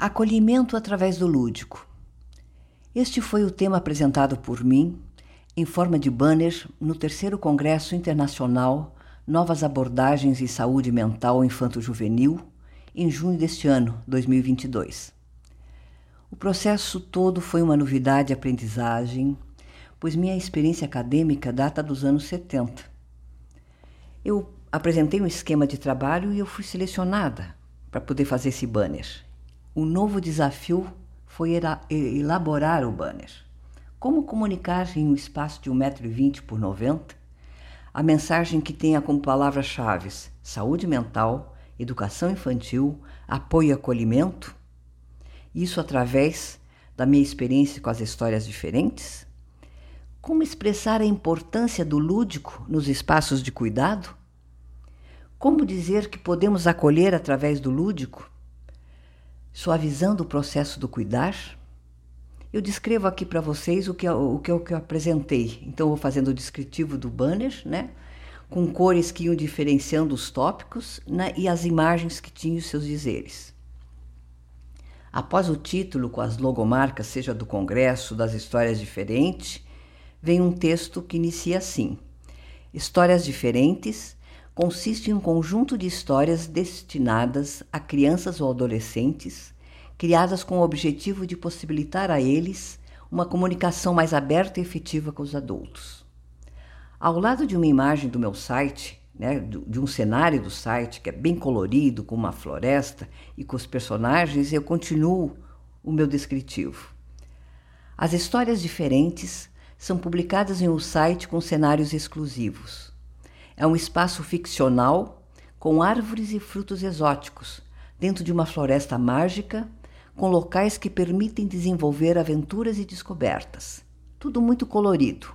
Acolhimento através do lúdico. Este foi o tema apresentado por mim, em forma de banner, no terceiro Congresso Internacional Novas Abordagens em Saúde Mental Infanto-Juvenil, em junho deste ano, 2022. O processo todo foi uma novidade e aprendizagem, pois minha experiência acadêmica data dos anos 70. Eu apresentei um esquema de trabalho e eu fui selecionada para poder fazer esse banner. O novo desafio foi elaborar o banner. Como comunicar em um espaço de 1,20m por 90 a mensagem que tenha como palavras-chave saúde mental, educação infantil, apoio e acolhimento? Isso através da minha experiência com as histórias diferentes? Como expressar a importância do lúdico nos espaços de cuidado? Como dizer que podemos acolher através do lúdico, suavizando o processo do cuidar? Eu descrevo aqui para vocês o que, eu, o, que eu, que eu apresentei. Então, vou fazendo o descritivo do banner, né? com cores que iam diferenciando os tópicos né? e as imagens que tinham os seus dizeres. Após o título, com as logomarcas, seja do Congresso, das histórias diferentes, vem um texto que inicia assim: Histórias diferentes consiste em um conjunto de histórias destinadas a crianças ou adolescentes, criadas com o objetivo de possibilitar a eles uma comunicação mais aberta e efetiva com os adultos. Ao lado de uma imagem do meu site, né, de um cenário do site que é bem colorido, com uma floresta e com os personagens, eu continuo o meu descritivo. As histórias diferentes são publicadas em um site com cenários exclusivos. É um espaço ficcional com árvores e frutos exóticos, dentro de uma floresta mágica, com locais que permitem desenvolver aventuras e descobertas. Tudo muito colorido.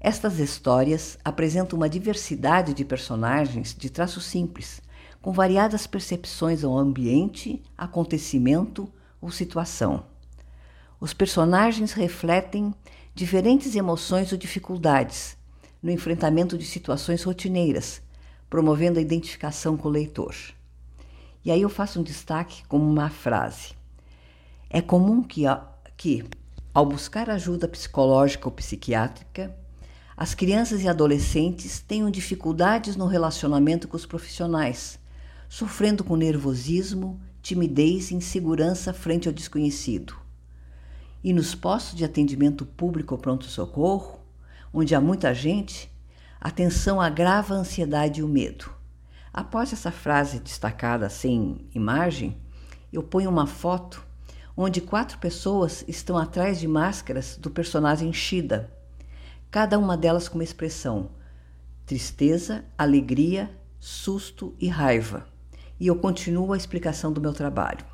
Estas histórias apresentam uma diversidade de personagens de traço simples, com variadas percepções ao ambiente, acontecimento ou situação. Os personagens refletem diferentes emoções ou dificuldades no enfrentamento de situações rotineiras, promovendo a identificação com o leitor. E aí eu faço um destaque como uma frase. É comum que, que ao buscar ajuda psicológica ou psiquiátrica, as crianças e adolescentes tenham dificuldades no relacionamento com os profissionais, sofrendo com nervosismo, timidez e insegurança frente ao desconhecido. E nos postos de atendimento público ou pronto-socorro, onde há muita gente, a tensão agrava a ansiedade e o medo. Após essa frase destacada sem imagem, eu ponho uma foto onde quatro pessoas estão atrás de máscaras do personagem Shida, cada uma delas com uma expressão tristeza, alegria, susto e raiva. E eu continuo a explicação do meu trabalho.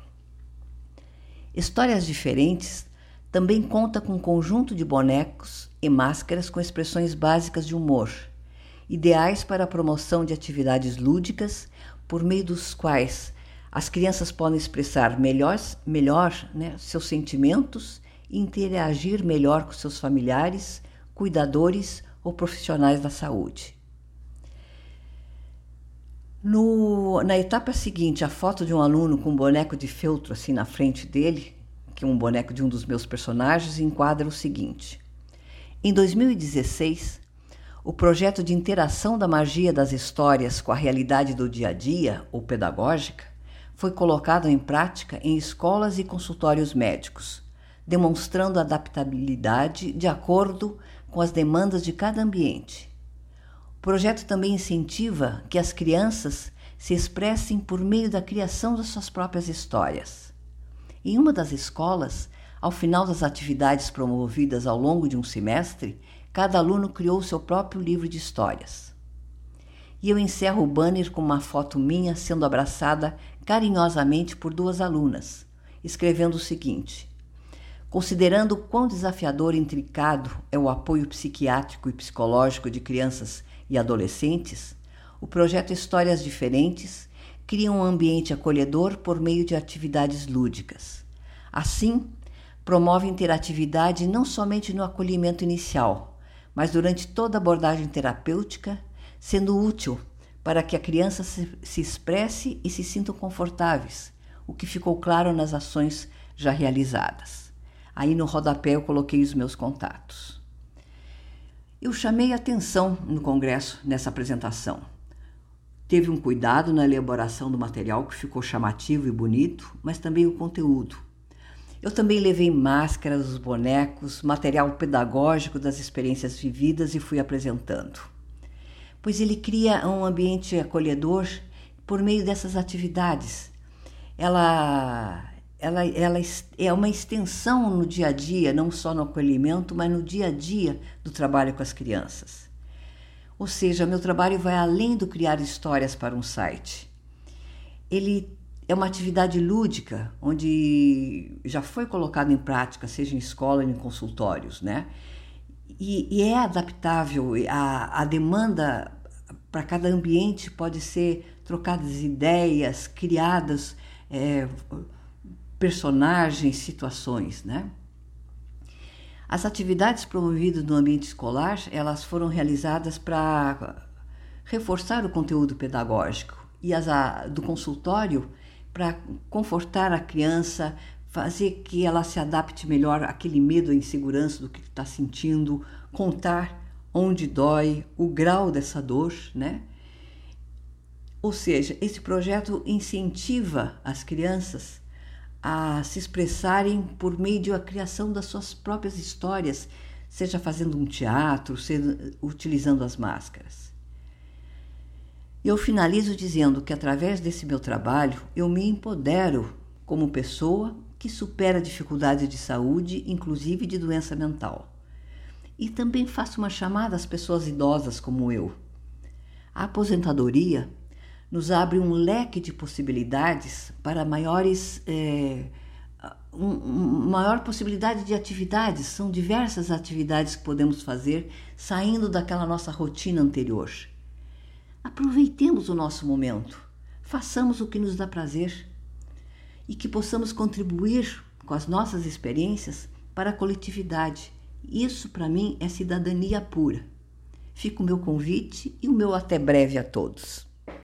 Histórias diferentes também conta com um conjunto de bonecos e máscaras com expressões básicas de humor, ideais para a promoção de atividades lúdicas por meio dos quais as crianças podem expressar melhor, melhor né, seus sentimentos e interagir melhor com seus familiares, cuidadores ou profissionais da saúde. No, na etapa seguinte, a foto de um aluno com um boneco de feltro assim na frente dele que um boneco de um dos meus personagens enquadra o seguinte: Em 2016, o projeto de interação da magia das histórias com a realidade do dia a dia, ou pedagógica, foi colocado em prática em escolas e consultórios médicos, demonstrando adaptabilidade de acordo com as demandas de cada ambiente. O projeto também incentiva que as crianças se expressem por meio da criação das suas próprias histórias. Em uma das escolas, ao final das atividades promovidas ao longo de um semestre, cada aluno criou seu próprio livro de histórias. E eu encerro o banner com uma foto minha sendo abraçada carinhosamente por duas alunas, escrevendo o seguinte: Considerando quão desafiador e intricado é o apoio psiquiátrico e psicológico de crianças e adolescentes, o projeto Histórias Diferentes cria um ambiente acolhedor por meio de atividades lúdicas. Assim, promove interatividade não somente no acolhimento inicial, mas durante toda a abordagem terapêutica, sendo útil para que a criança se, se expresse e se sintam confortáveis, o que ficou claro nas ações já realizadas. Aí no rodapé eu coloquei os meus contatos. Eu chamei atenção no congresso nessa apresentação. Teve um cuidado na elaboração do material que ficou chamativo e bonito, mas também o conteúdo. Eu também levei máscaras, os bonecos, material pedagógico das experiências vividas e fui apresentando. Pois ele cria um ambiente acolhedor por meio dessas atividades. Ela, ela, ela é uma extensão no dia a dia, não só no acolhimento, mas no dia a dia do trabalho com as crianças. Ou seja, meu trabalho vai além do criar histórias para um site. Ele é uma atividade lúdica, onde já foi colocado em prática, seja em escola ou em consultórios, né? E, e é adaptável, a, a demanda para cada ambiente pode ser trocadas ideias, criadas é, personagens, situações, né? As atividades promovidas no ambiente escolar, elas foram realizadas para reforçar o conteúdo pedagógico e as a, do consultório para confortar a criança, fazer que ela se adapte melhor àquele medo, à insegurança do que está sentindo, contar onde dói, o grau dessa dor, né? Ou seja, esse projeto incentiva as crianças a se expressarem por meio da criação das suas próprias histórias, seja fazendo um teatro, seja utilizando as máscaras. Eu finalizo dizendo que através desse meu trabalho eu me empodero como pessoa que supera dificuldades de saúde, inclusive de doença mental. E também faço uma chamada às pessoas idosas como eu. A aposentadoria nos abre um leque de possibilidades para maiores. É, um, maior possibilidade de atividades, são diversas atividades que podemos fazer saindo daquela nossa rotina anterior. Aproveitemos o nosso momento, façamos o que nos dá prazer e que possamos contribuir com as nossas experiências para a coletividade. Isso, para mim, é cidadania pura. Fica o meu convite e o meu até breve a todos.